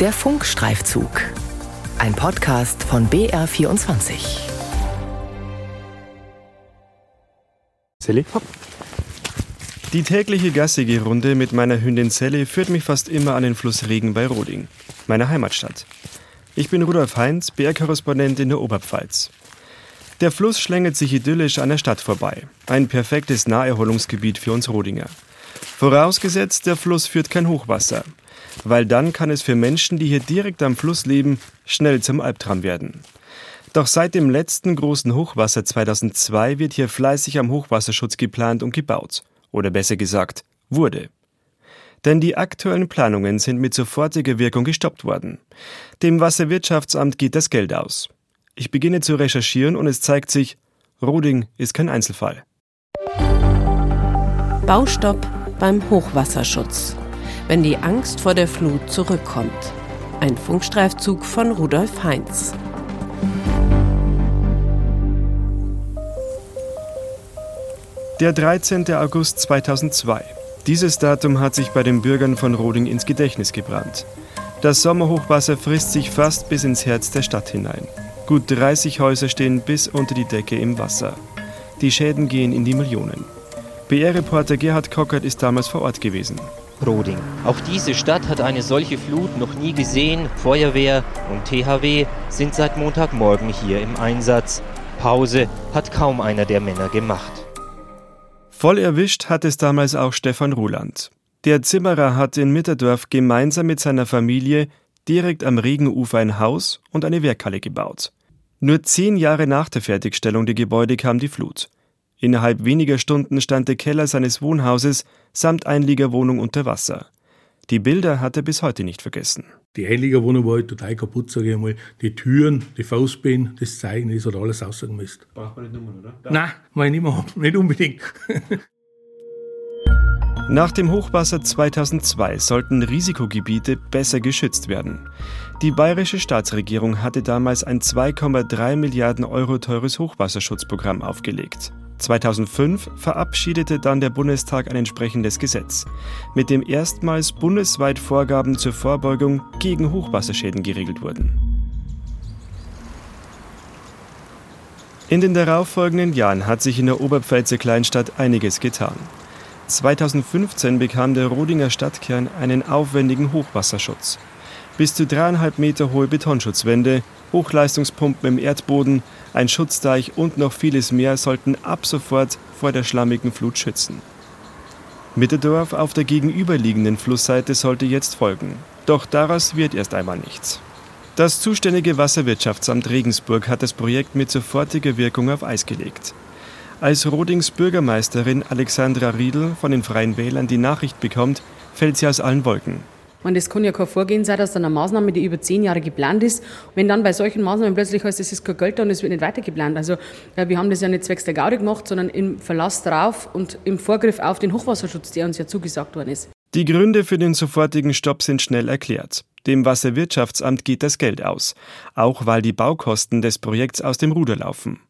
Der Funkstreifzug. Ein Podcast von BR24. Sally, hopp. Die tägliche gassige Runde mit meiner Hündin Sally führt mich fast immer an den Fluss Regen bei Roding, meiner Heimatstadt. Ich bin Rudolf Heinz, BR-Korrespondent in der Oberpfalz. Der Fluss schlängelt sich idyllisch an der Stadt vorbei. Ein perfektes Naherholungsgebiet für uns Rodinger. Vorausgesetzt, der Fluss führt kein Hochwasser weil dann kann es für Menschen, die hier direkt am Fluss leben, schnell zum Albtraum werden. Doch seit dem letzten großen Hochwasser 2002 wird hier fleißig am Hochwasserschutz geplant und gebaut. Oder besser gesagt, wurde. Denn die aktuellen Planungen sind mit sofortiger Wirkung gestoppt worden. Dem Wasserwirtschaftsamt geht das Geld aus. Ich beginne zu recherchieren und es zeigt sich, Roding ist kein Einzelfall. Baustopp beim Hochwasserschutz wenn die Angst vor der Flut zurückkommt. Ein Funkstreifzug von Rudolf Heinz. Der 13. August 2002. Dieses Datum hat sich bei den Bürgern von Roding ins Gedächtnis gebrannt. Das Sommerhochwasser frisst sich fast bis ins Herz der Stadt hinein. Gut 30 Häuser stehen bis unter die Decke im Wasser. Die Schäden gehen in die Millionen. BR-Reporter Gerhard Kockert ist damals vor Ort gewesen. Broding. Auch diese Stadt hat eine solche Flut noch nie gesehen. Feuerwehr und THW sind seit Montagmorgen hier im Einsatz. Pause hat kaum einer der Männer gemacht. Voll erwischt hat es damals auch Stefan Ruland. Der Zimmerer hat in Mitterdorf gemeinsam mit seiner Familie direkt am Regenufer ein Haus und eine Werkhalle gebaut. Nur zehn Jahre nach der Fertigstellung der Gebäude kam die Flut. Innerhalb weniger Stunden stand der Keller seines Wohnhauses samt Einliegerwohnung unter Wasser. Die Bilder hat er bis heute nicht vergessen. Die Einliegerwohnung war halt total kaputt, sage ich einmal. Die Türen, die Faustbein, das Zeichen, das hat alles aussagen müssen. Braucht man nicht Nummern, oder? Ja. Nein, muss ich nicht mehr. Nicht unbedingt. Nach dem Hochwasser 2002 sollten Risikogebiete besser geschützt werden. Die bayerische Staatsregierung hatte damals ein 2,3 Milliarden Euro teures Hochwasserschutzprogramm aufgelegt. 2005 verabschiedete dann der Bundestag ein entsprechendes Gesetz, mit dem erstmals bundesweit Vorgaben zur Vorbeugung gegen Hochwasserschäden geregelt wurden. In den darauffolgenden Jahren hat sich in der Oberpfälzer Kleinstadt einiges getan. 2015 bekam der Rodinger Stadtkern einen aufwendigen Hochwasserschutz. Bis zu dreieinhalb Meter hohe Betonschutzwände, Hochleistungspumpen im Erdboden, ein Schutzdeich und noch vieles mehr sollten ab sofort vor der schlammigen Flut schützen. Mitterdorf auf der gegenüberliegenden Flussseite sollte jetzt folgen. Doch daraus wird erst einmal nichts. Das zuständige Wasserwirtschaftsamt Regensburg hat das Projekt mit sofortiger Wirkung auf Eis gelegt. Als Rodings Bürgermeisterin Alexandra Riedl von den Freien Wählern die Nachricht bekommt, fällt sie aus allen Wolken. Und das kann ja kein Vorgehen sein, dass dann eine Maßnahme, die über zehn Jahre geplant ist, wenn dann bei solchen Maßnahmen plötzlich heißt, es ist kein Geld da und es wird nicht weiter geplant. Also wir haben das ja nicht zwecks der Gaudi gemacht, sondern im Verlass darauf und im Vorgriff auf den Hochwasserschutz, der uns ja zugesagt worden ist. Die Gründe für den sofortigen Stopp sind schnell erklärt. Dem Wasserwirtschaftsamt geht das Geld aus, auch weil die Baukosten des Projekts aus dem Ruder laufen.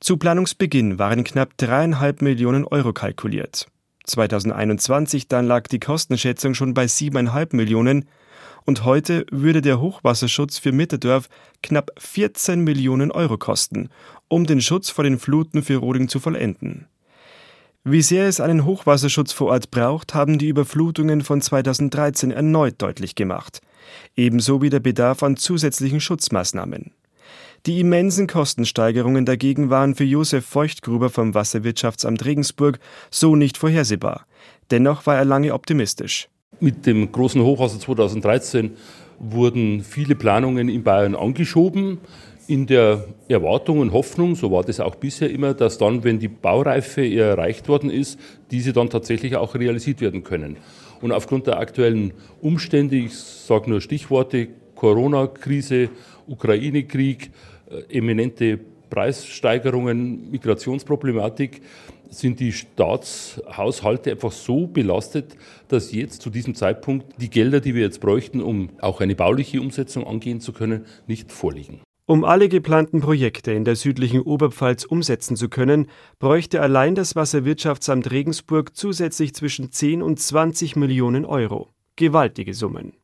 Zu Planungsbeginn waren knapp dreieinhalb Millionen Euro kalkuliert. 2021 dann lag die Kostenschätzung schon bei siebeneinhalb Millionen und heute würde der Hochwasserschutz für Mitterdorf knapp 14 Millionen Euro kosten, um den Schutz vor den Fluten für Roding zu vollenden. Wie sehr es einen Hochwasserschutz vor Ort braucht, haben die Überflutungen von 2013 erneut deutlich gemacht. Ebenso wie der Bedarf an zusätzlichen Schutzmaßnahmen. Die immensen Kostensteigerungen dagegen waren für Josef Feuchtgruber vom Wasserwirtschaftsamt Regensburg so nicht vorhersehbar. Dennoch war er lange optimistisch. Mit dem großen Hochwasser 2013 wurden viele Planungen in Bayern angeschoben, in der Erwartung und Hoffnung, so war das auch bisher immer, dass dann, wenn die Baureife erreicht worden ist, diese dann tatsächlich auch realisiert werden können. Und aufgrund der aktuellen Umstände, ich sage nur Stichworte, Corona-Krise, Ukraine-Krieg, äh, eminente Preissteigerungen, Migrationsproblematik, sind die Staatshaushalte einfach so belastet, dass jetzt zu diesem Zeitpunkt die Gelder, die wir jetzt bräuchten, um auch eine bauliche Umsetzung angehen zu können, nicht vorliegen. Um alle geplanten Projekte in der südlichen Oberpfalz umsetzen zu können, bräuchte allein das Wasserwirtschaftsamt Regensburg zusätzlich zwischen 10 und 20 Millionen Euro. Gewaltige Summen.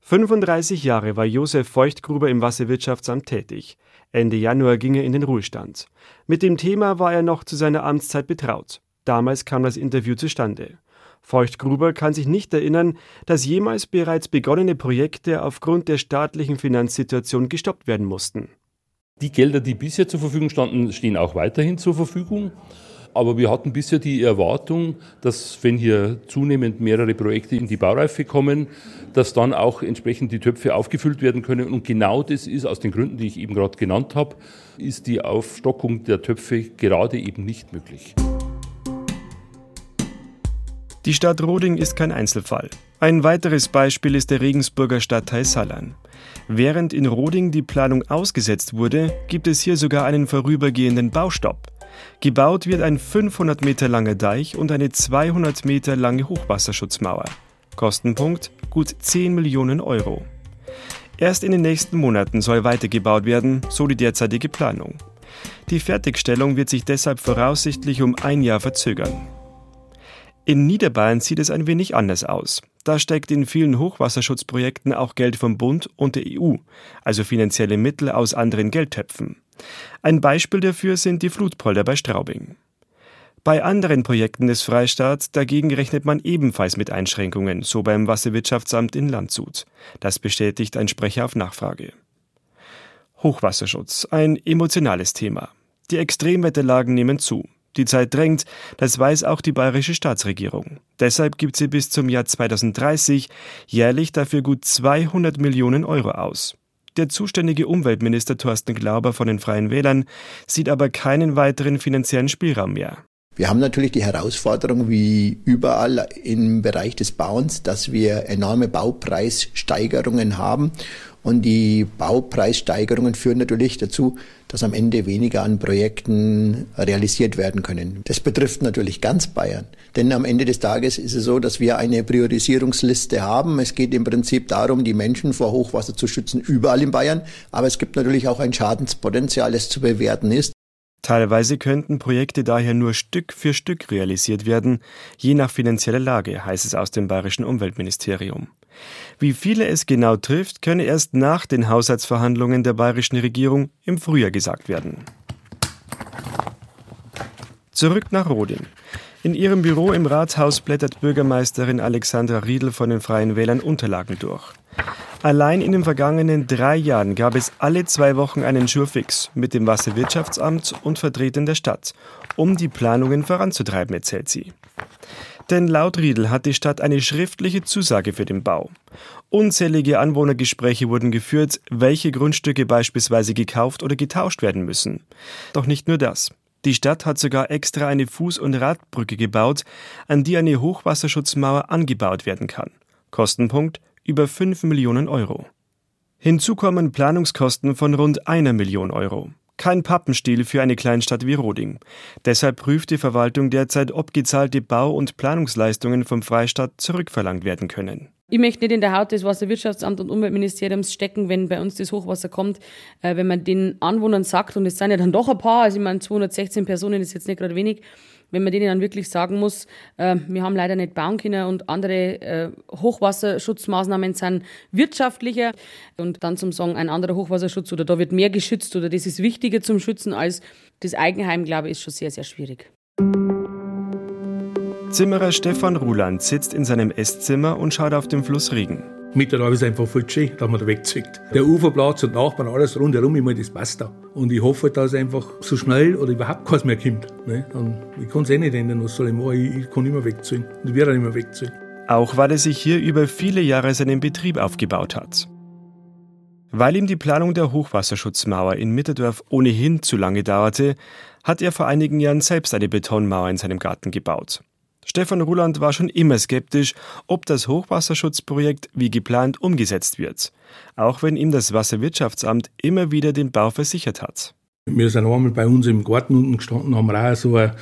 35 Jahre war Josef Feuchtgruber im Wasserwirtschaftsamt tätig. Ende Januar ging er in den Ruhestand. Mit dem Thema war er noch zu seiner Amtszeit betraut. Damals kam das Interview zustande. Feuchtgruber kann sich nicht erinnern, dass jemals bereits begonnene Projekte aufgrund der staatlichen Finanzsituation gestoppt werden mussten. Die Gelder, die bisher zur Verfügung standen, stehen auch weiterhin zur Verfügung. Aber wir hatten bisher die Erwartung, dass wenn hier zunehmend mehrere Projekte in die Baureife kommen, dass dann auch entsprechend die Töpfe aufgefüllt werden können. Und genau das ist aus den Gründen, die ich eben gerade genannt habe, ist die Aufstockung der Töpfe gerade eben nicht möglich. Die Stadt Roding ist kein Einzelfall. Ein weiteres Beispiel ist der Regensburger Stadtteil Sallern. Während in Roding die Planung ausgesetzt wurde, gibt es hier sogar einen vorübergehenden Baustopp. Gebaut wird ein 500 Meter langer Deich und eine 200 Meter lange Hochwasserschutzmauer. Kostenpunkt gut 10 Millionen Euro. Erst in den nächsten Monaten soll weitergebaut werden, so die derzeitige Planung. Die Fertigstellung wird sich deshalb voraussichtlich um ein Jahr verzögern. In Niederbayern sieht es ein wenig anders aus. Da steckt in vielen Hochwasserschutzprojekten auch Geld vom Bund und der EU, also finanzielle Mittel aus anderen Geldtöpfen. Ein Beispiel dafür sind die Flutpolder bei Straubing. Bei anderen Projekten des Freistaats dagegen rechnet man ebenfalls mit Einschränkungen, so beim Wasserwirtschaftsamt in Landshut. Das bestätigt ein Sprecher auf Nachfrage. Hochwasserschutz, ein emotionales Thema. Die Extremwetterlagen nehmen zu. Die Zeit drängt, das weiß auch die bayerische Staatsregierung. Deshalb gibt sie bis zum Jahr 2030 jährlich dafür gut 200 Millionen Euro aus. Der zuständige Umweltminister Thorsten Glauber von den Freien Wählern sieht aber keinen weiteren finanziellen Spielraum mehr. Wir haben natürlich die Herausforderung, wie überall im Bereich des Bauens, dass wir enorme Baupreissteigerungen haben. Und die Baupreissteigerungen führen natürlich dazu, dass am Ende weniger an Projekten realisiert werden können. Das betrifft natürlich ganz Bayern. Denn am Ende des Tages ist es so, dass wir eine Priorisierungsliste haben. Es geht im Prinzip darum, die Menschen vor Hochwasser zu schützen, überall in Bayern. Aber es gibt natürlich auch ein Schadenspotenzial, das zu bewerten ist. Teilweise könnten Projekte daher nur Stück für Stück realisiert werden, je nach finanzieller Lage, heißt es aus dem bayerischen Umweltministerium. Wie viele es genau trifft, könne erst nach den Haushaltsverhandlungen der bayerischen Regierung im Frühjahr gesagt werden. Zurück nach Roding. In ihrem Büro im Rathaus blättert Bürgermeisterin Alexandra Riedel von den Freien Wählern Unterlagen durch. Allein in den vergangenen drei Jahren gab es alle zwei Wochen einen Schurfix mit dem Wasserwirtschaftsamt und Vertretern der Stadt, um die Planungen voranzutreiben, erzählt sie. Denn laut Riedel hat die Stadt eine schriftliche Zusage für den Bau. Unzählige Anwohnergespräche wurden geführt, welche Grundstücke beispielsweise gekauft oder getauscht werden müssen. Doch nicht nur das. Die Stadt hat sogar extra eine Fuß- und Radbrücke gebaut, an die eine Hochwasserschutzmauer angebaut werden kann. Kostenpunkt über 5 Millionen Euro. Hinzu kommen Planungskosten von rund einer Million Euro. Kein Pappenstiel für eine Kleinstadt wie Roding. Deshalb prüft die Verwaltung derzeit, ob gezahlte Bau- und Planungsleistungen vom Freistaat zurückverlangt werden können. Ich möchte nicht in der Haut des Wasserwirtschaftsamts und Umweltministeriums stecken, wenn bei uns das Hochwasser kommt, äh, wenn man den Anwohnern sagt, und es sind ja dann doch ein paar, also ich meine 216 Personen ist jetzt nicht gerade wenig, wenn man denen dann wirklich sagen muss, äh, wir haben leider nicht bauen können und andere äh, Hochwasserschutzmaßnahmen sind wirtschaftlicher und dann zum Sagen, ein anderer Hochwasserschutz oder da wird mehr geschützt oder das ist wichtiger zum Schützen als das Eigenheim, glaube ich, ist schon sehr, sehr schwierig. Zimmerer Stefan Ruland sitzt in seinem Esszimmer und schaut auf den Fluss Regen. Mittlerweile ist es einfach voll schön, dass man da wegzieht. Der Uferplatz und Nachbarn, alles rundherum, ich meine, das passt da. Und ich hoffe, dass es einfach so schnell oder überhaupt keins mehr kommt. Ne? Und ich kann es eh nicht ändern, was soll ich machen? Ich, ich kann immer wegziehen. Und ich werde auch immer wegziehen. Auch weil er sich hier über viele Jahre seinen Betrieb aufgebaut hat. Weil ihm die Planung der Hochwasserschutzmauer in Mitterdorf ohnehin zu lange dauerte, hat er vor einigen Jahren selbst eine Betonmauer in seinem Garten gebaut. Stefan Ruland war schon immer skeptisch, ob das Hochwasserschutzprojekt wie geplant umgesetzt wird, auch wenn ihm das Wasserwirtschaftsamt immer wieder den Bau versichert hat. Wir sind einmal bei uns im Garten unten gestanden, haben auch so ein,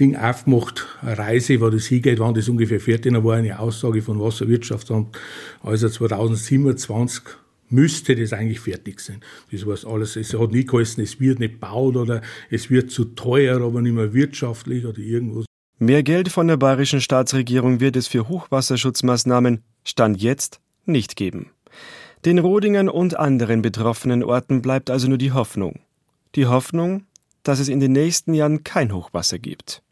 Ding aufgemacht, eine Reise, wo das hingeht, wann das ungefähr fertig war eine Aussage von Wasserwirtschaftsamt, also 2027 müsste das eigentlich fertig sein. Das heißt alles, es hat nie geheißen, es wird nicht baut oder es wird zu teuer, aber nicht mehr wirtschaftlich oder irgendwas. Mehr Geld von der bayerischen Staatsregierung wird es für Hochwasserschutzmaßnahmen Stand jetzt nicht geben. Den Rodingern und anderen betroffenen Orten bleibt also nur die Hoffnung. Die Hoffnung, dass es in den nächsten Jahren kein Hochwasser gibt.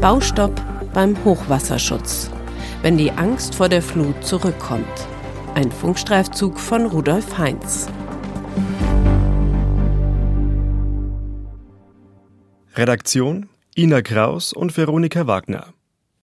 Baustopp beim Hochwasserschutz. Wenn die Angst vor der Flut zurückkommt. Ein Funkstreifzug von Rudolf Heinz. Redaktion Ina Kraus und Veronika Wagner.